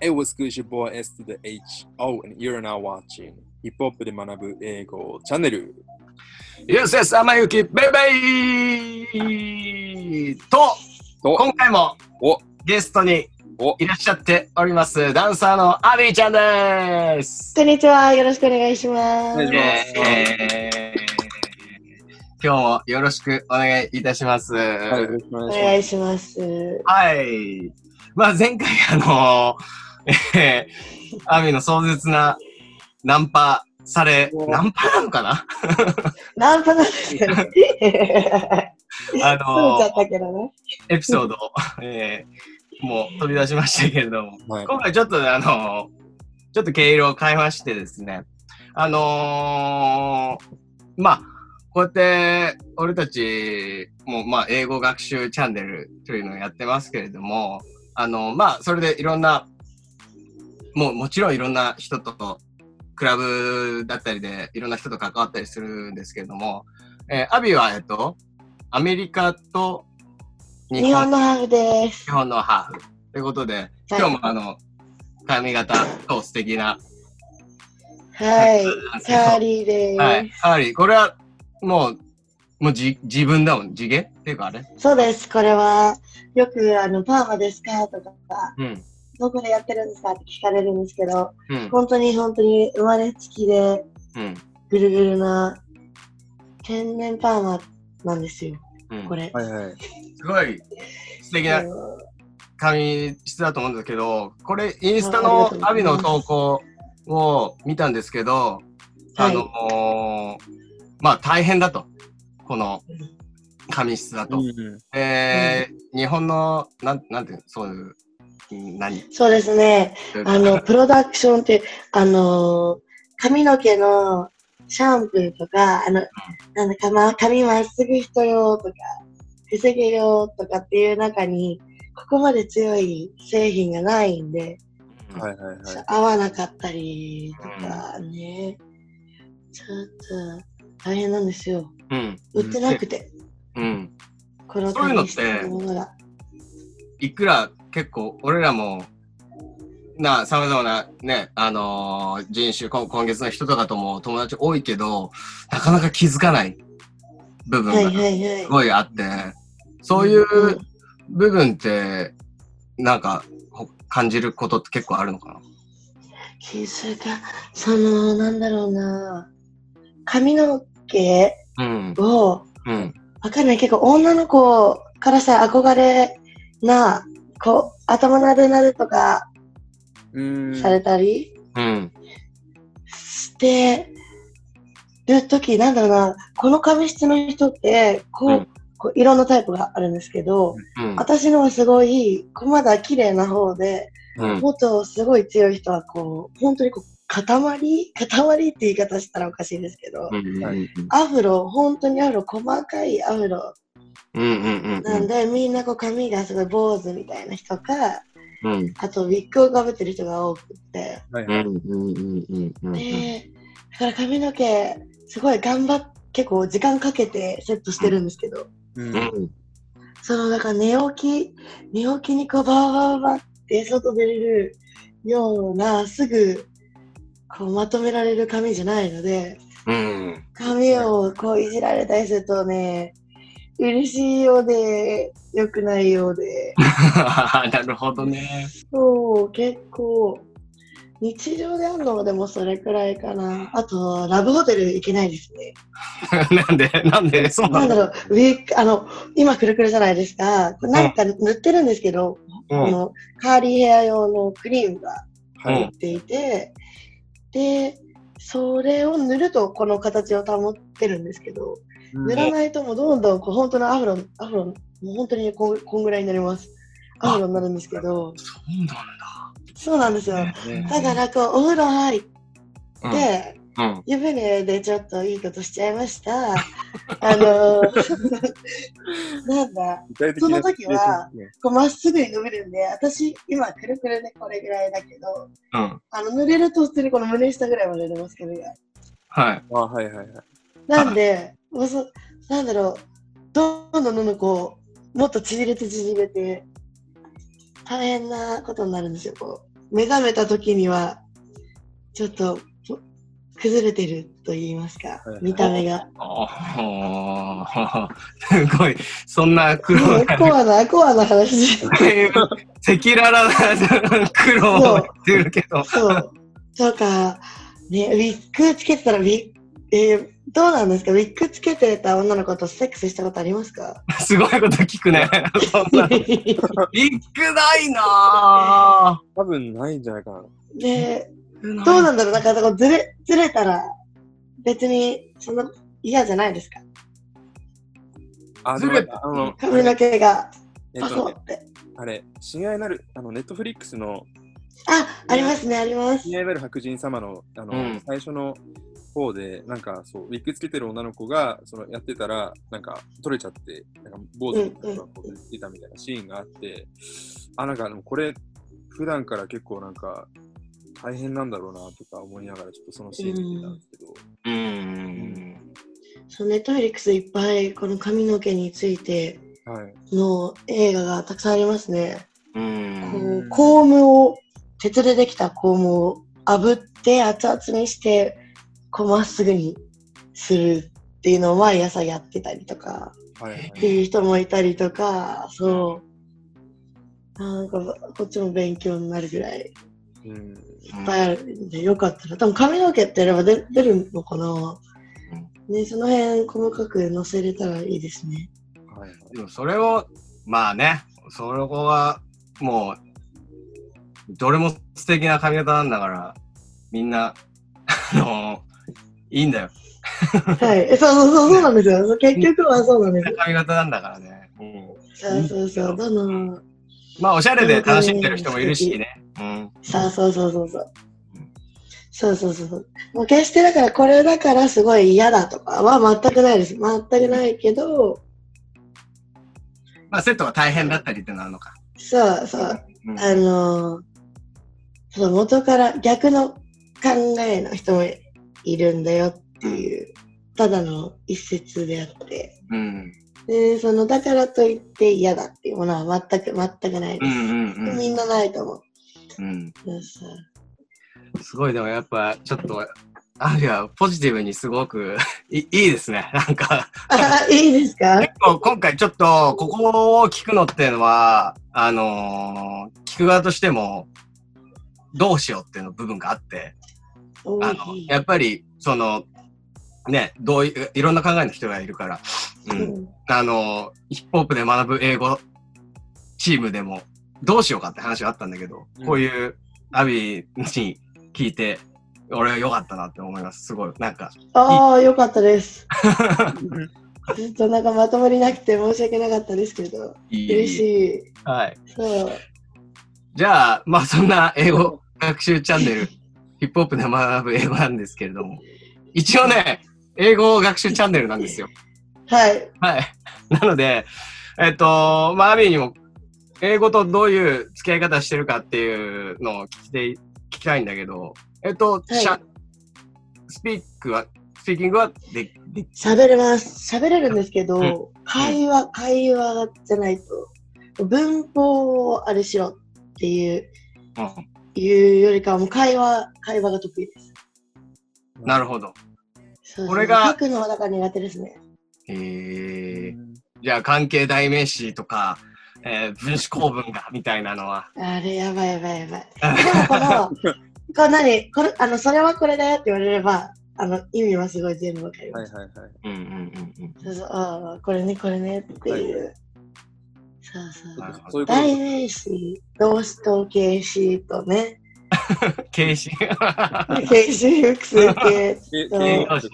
It was good, your boy S to the H. Oh, and you're now watching ヒップホップで学ぶ英語チャンネル。Yes, yes, 天雪ベイベイと、と、今回もお、ゲストにお、いらっしゃっております、ダンサーのアビーちゃんです。こんにちは。よろしくお願いします。今日もよろしくお願いいたします。はい、よろしくおお願いし願いします。はい。まあ前回あのえー、アミの壮絶なナンパされ、おナンパなのかな？ナンパなんですけどね。あのそうちゃったけどね。エピソードを、えー、もう飛び出しましたけれども。はい。今回ちょっとねあのちょっと毛色を変えましてですね、あのーまあ、こうやって俺たちもまあ英語学習チャンネルというのをやってますけれども、あのまあそれでいろんな、もうもちろんいろんな人と、クラブだったりでいろんな人と関わったりするんですけれども、えーアビはえっと、アメリカと日日本本のハーフです。日本のハーフ。ということで、今日もあの、髪型と素敵な、はい。チャーリーです。はい、ハーリー、これはもう、もうじ自分だもん、地毛？っていうかあれ？そうです。これは、よく、あの、パーマですか？とか、うん。どこでやってるんですかって聞かれるんですけど、うん。本当に本当に生まれつきで、うん。ぐるぐるな、天然パーマなんですよ。うん。これ。はいはい。すごい素敵な髪質だと思うんですけど、これインスタのアビの投稿を見たんですけど、あのーまあ大変だと。この髪質だと。うんえー日本の、なん、なんていうの、そういう、うん何？そうですね。あの、プロダクションって、あの、髪の毛のシャンプーとか、あの、なんだか、ま、髪まっすぐ人用とか、防げよとかっていう中に、ここまで強い製品がないんで、はいはいはい。合わなかったりとかね、ちょっと大変なんですよ。うん。売ってなくて、うん。このそういうのって。いくら結構、俺らも、な、様々なね、あのー人種、今今月の人とかとも友達多いけど、なかなか気づかない部分はいがはいはいす。ごいあって、そういううん部分って、なんか、ほ感じることって結構あるのかな？気づか、その、なんだろうな、髪の毛うん。を、うん。わかんない、結構女の子からさ、憧れな、こう、頭なでなでとかうん。されたりうん。してるとき、なんだろうな、この髪質の人って、こう、うんこういろんなタイプがあるんですけど、うん。私のはすごい、こうまだ綺麗な方で、うん。もっとすごい強い人は、こう、本当にこう、塊？塊って言い方したらおかしいですけど、うん。うん。アフロ、本当にアフロ、細かいアフロうん。うん。なんで、みんなこう髪がすごい坊主みたいな人か、うん。あとウィッグをかぶってる人が多くて、うん。はいはい。うん。うん。うん。で、だから髪の毛、すごい頑張っ結構時間かけてセットしてるんですけど、うんうん。その、だから寝起き、寝起きにこうバーバーバーって外出れるような、すぐ、こうまとめられる髪じゃないので、うん。髪をこういじられたりするとね、嬉しいようで、良くないようで、なるほどね。そう、結構、日常であるのはでもそれくらいかな。あと、ラブホテル行けないですね。なんで？なんで？そうなんだろう、ウィーク、あの、今くるくるじゃないですか。なんか塗ってるんですけど、うんこのカーリーヘア用のクリームがはい。入っていて、で、それを塗るとこの形を保ってるんですけど、塗らないともうどんどんこう本当のアフロ、アフロ、もう本当にこんこんぐらいになります。アフロになるんですけど、そうなんだ。そうなんですよ。ねだからこう、お風呂入っうんて、うん。湯船でちょっといいことしちゃいました。あのーなんだ、その時はねこうまっすぐに伸びるんで、私、今、くるくるでこれぐらいだけど、うん。あの、濡れると普通にこの胸下ぐらいまで出ますけど、はい。あ、はいはいはい。なんで、もうそなんだろう、どんどんどんどんこう、もっと縮れて縮れて、大変なことになるんですよ、こう。目覚めた時には、ちょっとぽ崩れてると言いますか見た目が。すごい、そんな苦労が、コアな、コアな話。赤裸々な苦労を言ってるけど。そう。そうか、ね、ウィッグつけてたらウィッえーどうなんですか？ウィッグつけてた女の子とセックスしたことありますか？すごいこと聞くね。そんな。ビッグないな多分ないんじゃないかな。で、ぁ。どうなんだろう？なんかこうずれ、ずれたら、別にそんな嫌じゃないですか？あ、ずれでもあの、髪の毛がパって。あれ、親愛なる、あの、ネットフリックスのあ、ありますね、あります。親愛なる白人様の、あの、うん最初の方で、なんか、そう、ウィッグつけてる女の子が、その、やってたら、なんか、取れちゃって、なんか、坊主の人がこう言ってたみたいなシーンがあって、あ、なんか、でもこれ、普段から結構なんか、大変なんだろうな、とか思いながら、ちょっとそのシーン見てたんですけど、うーん。そうネットフリックスいっぱいこの髪の毛についてはい。の映画がたくさんありますね。うこん。うコームを、鉄でできたコームを炙って熱々にして、こうまっすぐにするっていうのを毎朝やってたりとか、っていう人もいたりとか、そう。なんかこっちも勉強になるぐらいうん。いっぱいあるんで、よかったら。多分髪の毛ってやれば出出るのかな、ね、その辺細かく載せれたらいいですね。はいはい。でもそれを、まあね、それはもう、どれも素敵な髪型なんだから、みんな、あのいいんだよ。はい。えそうそうそう、そうなんですよ。結局はそうなんですよ。髪型なんだからね。うん、そうそうそう。どの、まあ、おしゃれで楽しんでる人もいるしね。うん。そうそうそうそう。そうそうそうそう。もう決してだからこれだからすごい嫌だとかは全くないです。全くないけど、まあ、セットが大変だったりってのあるのか。そうそう。うんあのー、その元から逆の考えの人もいるんだよっていう、ただの一説であって、うん。で、その、だからといって嫌だっていうものは全く、全くないです。うんうんうん。みんなないと思う。うん。すごい、でもやっぱ、ちょっと、あいや、ポジティブにすごく いいいですね。なんか、あ、いいですか？結構今回ちょっと、ここを聞くのっていうのは、あのー聞く側としても、どうしようっていうの部分があって、おあの、やっぱり、その、ね、どういう、いろんな考えの人がいるから、う、うんんあの、ヒップホップで学ぶ英語チームでも、どうしようかって話があったんだけど、うんこういうアビに聞いて、俺は良かったなって思います。すごい。なんか、ああ、よかったです。ずっとなんかまとまりなくて申し訳なかったですけど。嬉しい。はい。そう。じゃあ、まあそんな英語学習チャンネル、ヒップホップで学ぶ英語なんですけれども、一応ね、英語学習チャンネルなんですよ。はい。はい。なので、えっと、まあ、アビーにも、英語とどういう付き合い方してるかっていうのを聞きて聞きたいんだけど、えっと、はいしゃスピークは、スピーキングはで、で、喋れます。喋れるんですけど、うん会話、会話じゃないと、文法をあれしろっていう、いうよりかはもう会話、会話が得意です。なるほど。そうそうこれが書くのはだから苦手ですね。えー、じゃあ関係代名詞とか、えー分子構文がみたいなのは、あれ、やばいやばいやばい。でもこの、これ何これ、あの、それはこれだよって言われれば、あの、意味はすごい全部わかります。はいはいはい。うんうんうんうん。そうそう、ああ、これね、これねっていう。そうそう。なるほどそういうこと代名詞、動詞と形詞とね、形式。形詞複数形。えそうえよし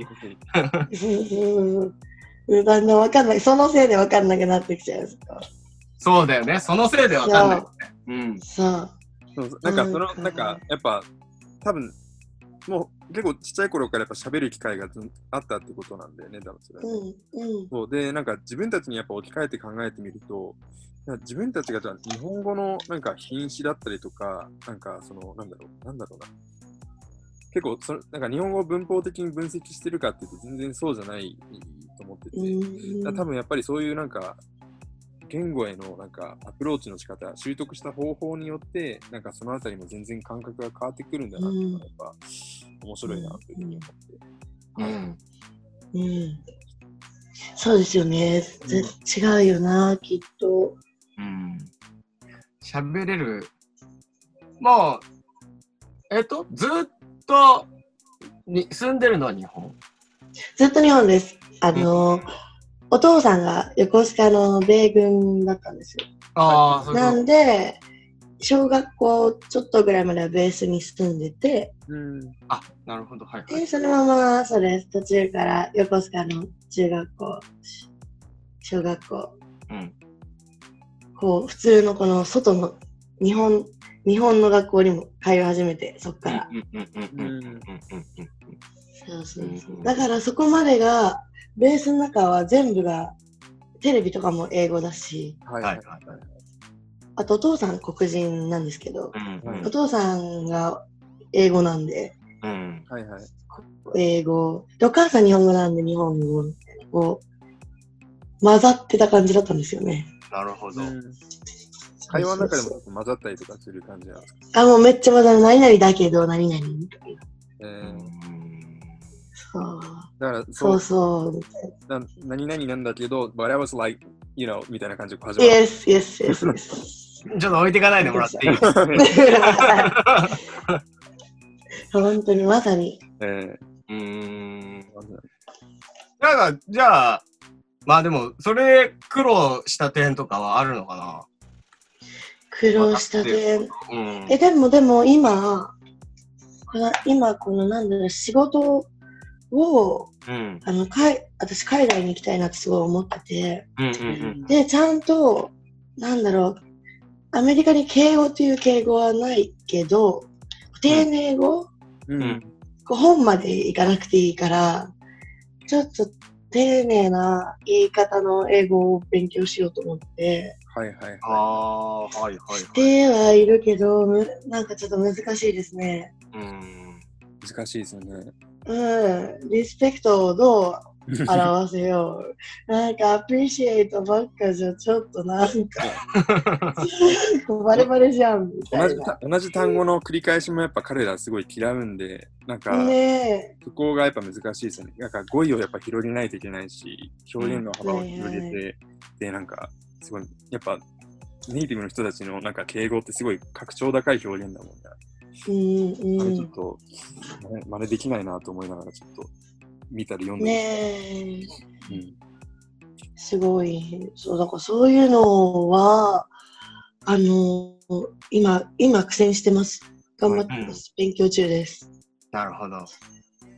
うんだんだんわかんない。そのせいでわかんなくなってきちゃう。そうだよね。そのせいでわかんないよね。うん。そう。なんかそのなんかなんかやっぱ多分もう結構ちっちゃい頃からやっぱ喋る機会がずあったってことなんだよね多分それは。ね、うん、うん。そう。でなんか自分たちにやっぱ置き換えて考えてみると自分たちがじゃあ日本語のなんか品詞だったりとかなんかそのなんだろうなんだろうな。結構そのなんか日本語を文法的に分析してるかっていうと全然そうじゃないと思ってて、多分やっぱりそういうなんか言語へのなんかアプローチの仕方、習得した方法によって、なんかそのあたりも全然感覚が変わってくるんだなっていうのがやっぱ面白いなというふうに思って。うん。うん。そうですよね。ぜ違うよな、きっと。うん。喋れる。もう、えっと、ずっとに住んでるのは日本？ずっと日本です。あの、お父さんが横須賀の米軍だったんですよ。あなそんで、小学校ちょっとぐらいまではベースに住んでて、うん。あ、なるほど。はい、はい。で、そのまま、そうです。途中から横須賀の中学校、小学校、うん。こう、普通のこの外の日本、日本の学校にも通い始めて、そっから。うんうんうんうんうんうんうんそうそうそううんだからそこまでが、ベースの中は全部が、テレビとかも英語だし、はいはいはいはい。あとお父さん黒人なんですけど、うんお父さんが英語なんで、うんはいはい。英語、でお母さん日本語なんで日本語みたいな、こう、混ざってた感じだったんですよね。なるほど。うん会話の中でも混ざったりとかする感じなんですか？あ、もうめっちゃ混ざる。何々だけど、何々みたいな。えーそう。だからそうそうそう。な何々なんだけど、but I was like, you know, みたいな感じで始まる。yes, yes, yes, yes. ちょっと置いていかないでもらっていい？本当にまさに。えうーん。ーなんか、じゃあ、まあでも、それ苦労した点とかはあるのか苦労した点。なうん。え、でもでも今、この今このなんだろう、仕事を、うん。あの、かい私海外に行きたいなってすごい思ってて、うんうんで、ちゃんと、なんだろう、アメリカに敬語という敬語はないけど、丁寧語、うんうんこう本まで行かなくていいから、ちょっと丁寧な言い方の英語を勉強しようと思って、はいはいあはあ、はいはいはい。してはいるけど、むなんかちょっと難しいですね。うん。い。難しいですよね。うん、リスペクトをどう 表せよう。なんかアプリシエイトばっかじゃちょっとなんか、バレバレじゃんみた同じいな。た同じ単語の繰り返しもやっぱ彼らすごい嫌うんで、なんか、ねそこがやっぱ難しいですよね。なんか語彙をやっぱ広げないといけないし、表現の幅を広げて、で、なんか、すごい、やっぱ、ネイティブの人たちのなんか敬語ってすごい格調高い表現だもんね。え。うんうん。あれちょっと、ね真似できないなと思いながらちょっと見たり読んでねえ。うんすごい。そう、だからそういうのは、あの、今、今苦戦してます。頑張ってます。勉強中です。なるほど。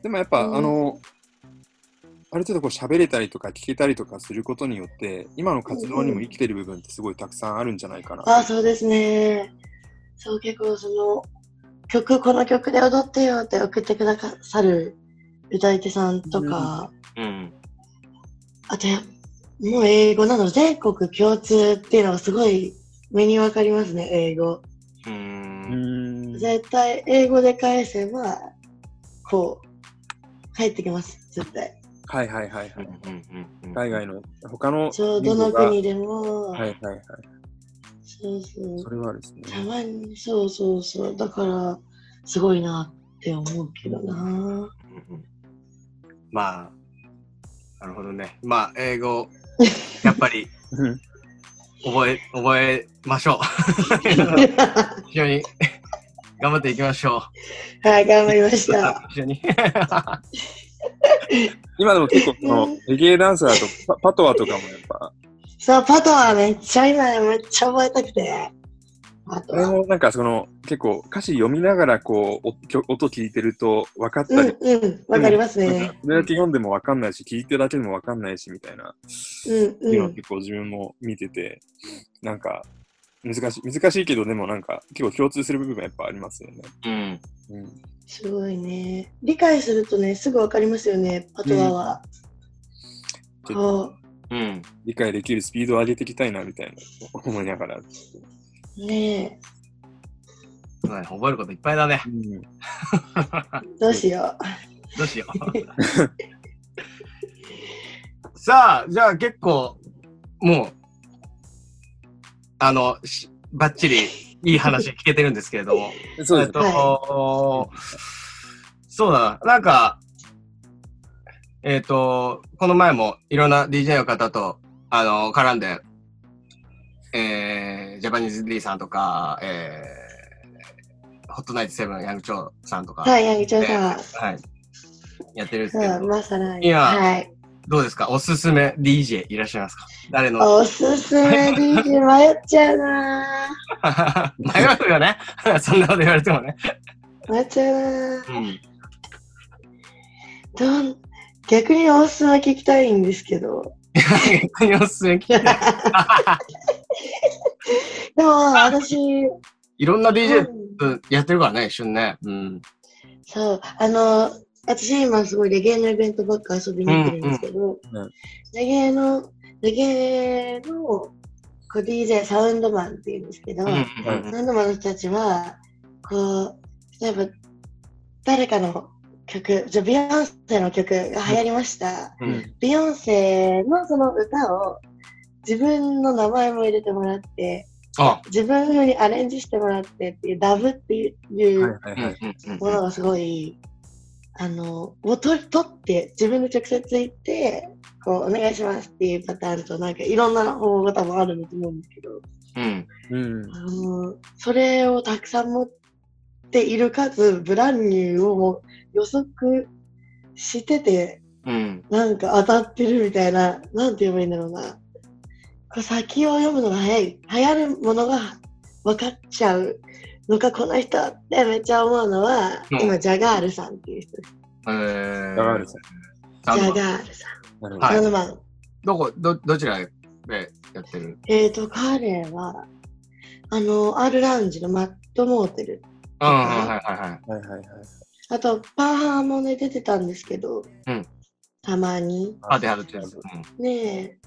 でもやっぱ、うんあの、ある程度こう喋れたりとか聞けたりとかすることによって、今の活動にも生きてる部分ってすごいたくさんあるんじゃないかな。あ、そうですね。そう、結構その、曲、この曲で踊ってよって送ってくださる歌い手さんとか、うん。あとや、もう英語など全国共通っていうのがすごい目にわかりますね、英語。う。うんん。絶対英語で返せば、こう、返ってきます、絶対。はいはいはいはい。うん。海外の他のちょうどの国でも、はいはいはい。そうそうそ。れはですね。たまに、そうそうそう。だから、すごいなって思うけどな。まあ、なるほどね。まあ、英語、やっぱりうん覚え、覚えましょう。一緒に頑張っていきましょはい、頑張りましう。た。一緒に。今でも結構このレゲエダンサーとパパトワとかもやっぱ、そう、パトはめっちゃ今めっちゃ覚えたくて。あれもなんかその結構歌詞読みながらこう音聞いてると分かったり、うんうん、わかりますねか。それだけ読んでも分かんないし、聞いてるだけでも分かんないしみたいな、うんいうん。は結構自分も見てて、なんか難しい、難しいけどでもなんか結構共通する部分やっぱありますよね。うん。うん、すごいね。理解するとね、すぐわかりますよね、パトワは。ちょっとこうん。理解できるスピードを上げていきたいなみたいな思いながら。う、ねそうだね覚えることいっぱいだね。うんえ、どうしよどうしよう。さあ、じゃあ結構、もう、あの、しばっちりいい話聞けてるんですけれども。そうですえっと、そうだな。なんか、えっ、と、この前もいろんな DJ の方と、あの、絡んで、えー、ジャパニーズ D さんとか、えー、ホットナイトセブンヤングチョウさんとか、はい、ヤギちゃんさん。はい、やってるんですけど、まさに。いやはい。どうですか？おすすめ DJ いらっしゃいますか？誰の？おすすめ DJ 迷っちゃうな 迷うよね そんなこと言われてもね。ぁ。迷っちゃうなぁ。うん。どん逆におすすめ聞きたいんですけど。逆におすすめ聞きたいでも、私、いろんな DJ うんやってるからね、一緒にね。うん。そう、あの、私今すごいレゲエのイベントばっか遊びに行ってるんですけど、うんうんレゲエの、レゲエのこう DJ、サウンドマンっていうんですけど、うんうんサウンドマンの人たちは、こう、例えば、誰かの曲、じゃあビヨンセの曲が流行りました。うんビヨンセのその歌を自分の名前も入れてもらって、あ、自分風にアレンジしてもらってっていう、ダブっていうものがすごい、あの、を取取って、自分で直接行って、こう、お願いしますっていうパターンと、なんかいろんな方法が多分あるんだと思うんですけど、うん。うん。あの、それをたくさん持っているかつ、ブランニューをもう予測してて、うん。なんか当たってるみたいな、なんて言えばいいんだろうな。こう先を読むのが早い。流行るものが分かっちゃうのか、この人ってめっちゃ思うのは、うん今、ジャガールさんっていう人です。えー、ジャガールさんジャガールさん。なるほど。はいサンドマン。どこ、ど、どちらでやってる？えっ、と、彼は、あの、アールラウンジのマットモーテル。うん、はいはいはい。はいはいはい。あと、パーハーもね、出てたんですけど、うんたまに。あ、で、あるってやつ。うん。ねえ、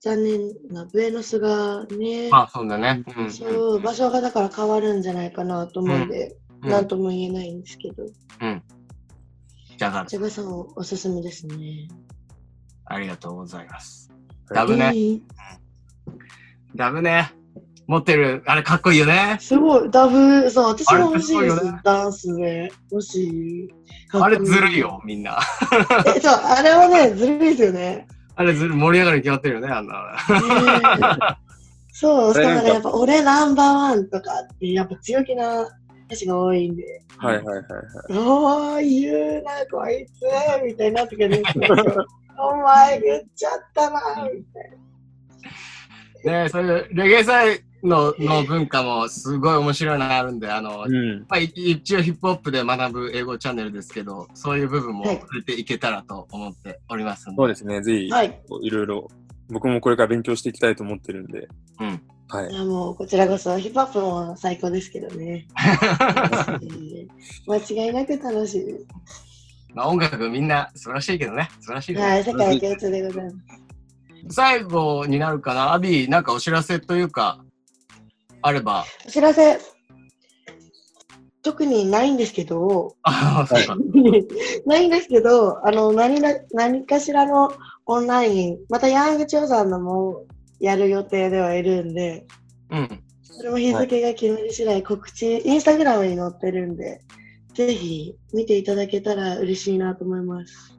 残念な、ブエノスがね、あ、そうだね。うん。そう、場所がだから変わるんじゃないかなと思うんで、うんなんとも言えないんですけど、じゃがジャガさんおすすめですね。ありがとうございます。はいダブね。えーダブね。持ってる、あれかっこいいよね。すごい、ダブ、そう、私も欲しいですね、ダンスで。欲しい。あれずるいよ、みんな。え、そう、あれはね、ずるいですよね。あれずるい、盛り上がるに決まってるよね、あんな。ねそう、だか？らやっぱ俺ナンバーワンとかってやっぱ強気な歌詞が多いんで、はいはいはいはい。おー、言うな、こいつみたいになってくるんですよ。お前言っちゃったなみたいねそういうレゲエ祭のの文化もすごい面白いのがあるんで、あの、うん。まあ、い一応ヒップホップで学ぶ英語チャンネルですけど、そういう部分もはい触れていけたらと思っておりますので。そうですね。ぜひ、な。はい。いろいろ、僕もこれから勉強していきたいと思ってるんで。うん。はいい。やもうこちらこそヒップホップも最高ですけどね。間違いなく楽しいです。まあ音楽みんな素晴らしいけどね。素晴らしいけど、はい、世界共通でございます。最後になるかな？アビー、なんかお知らせというか、あれば。お知らせ、特にないんですけど。ないんですけど、あの、何な、何かしらのオンライン、またヤング調査のもやる予定ではいるんで、うん。それも日付が決まり次第告知、インスタグラムに載ってるんで、ぜひ見ていただけたら嬉しいなと思います。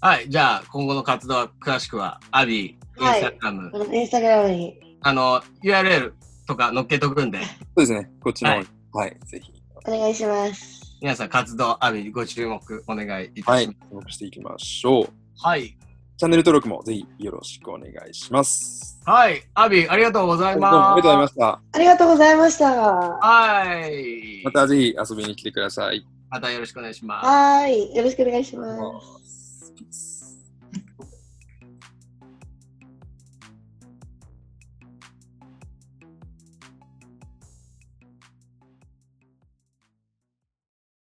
はい。じゃあ、今後の活動は詳しくは、アビー、インはいスタグラム、このインスタグラムに、あの、URL とか載っけとくんで、そうですね。こっちの方に。はい。ぜひ。お願いします。皆さん活動、アビーご注目お願いいたはいします。。登録していきましょう。はい。チャンネル登録もぜひよろしくお願いします。はい。アビー、ありがとうございどうもます。ありがとうございました。ありがとうございました。はい。またぜひ遊びに来てください。またよろしくお願いします。はい。よろしくお願いします。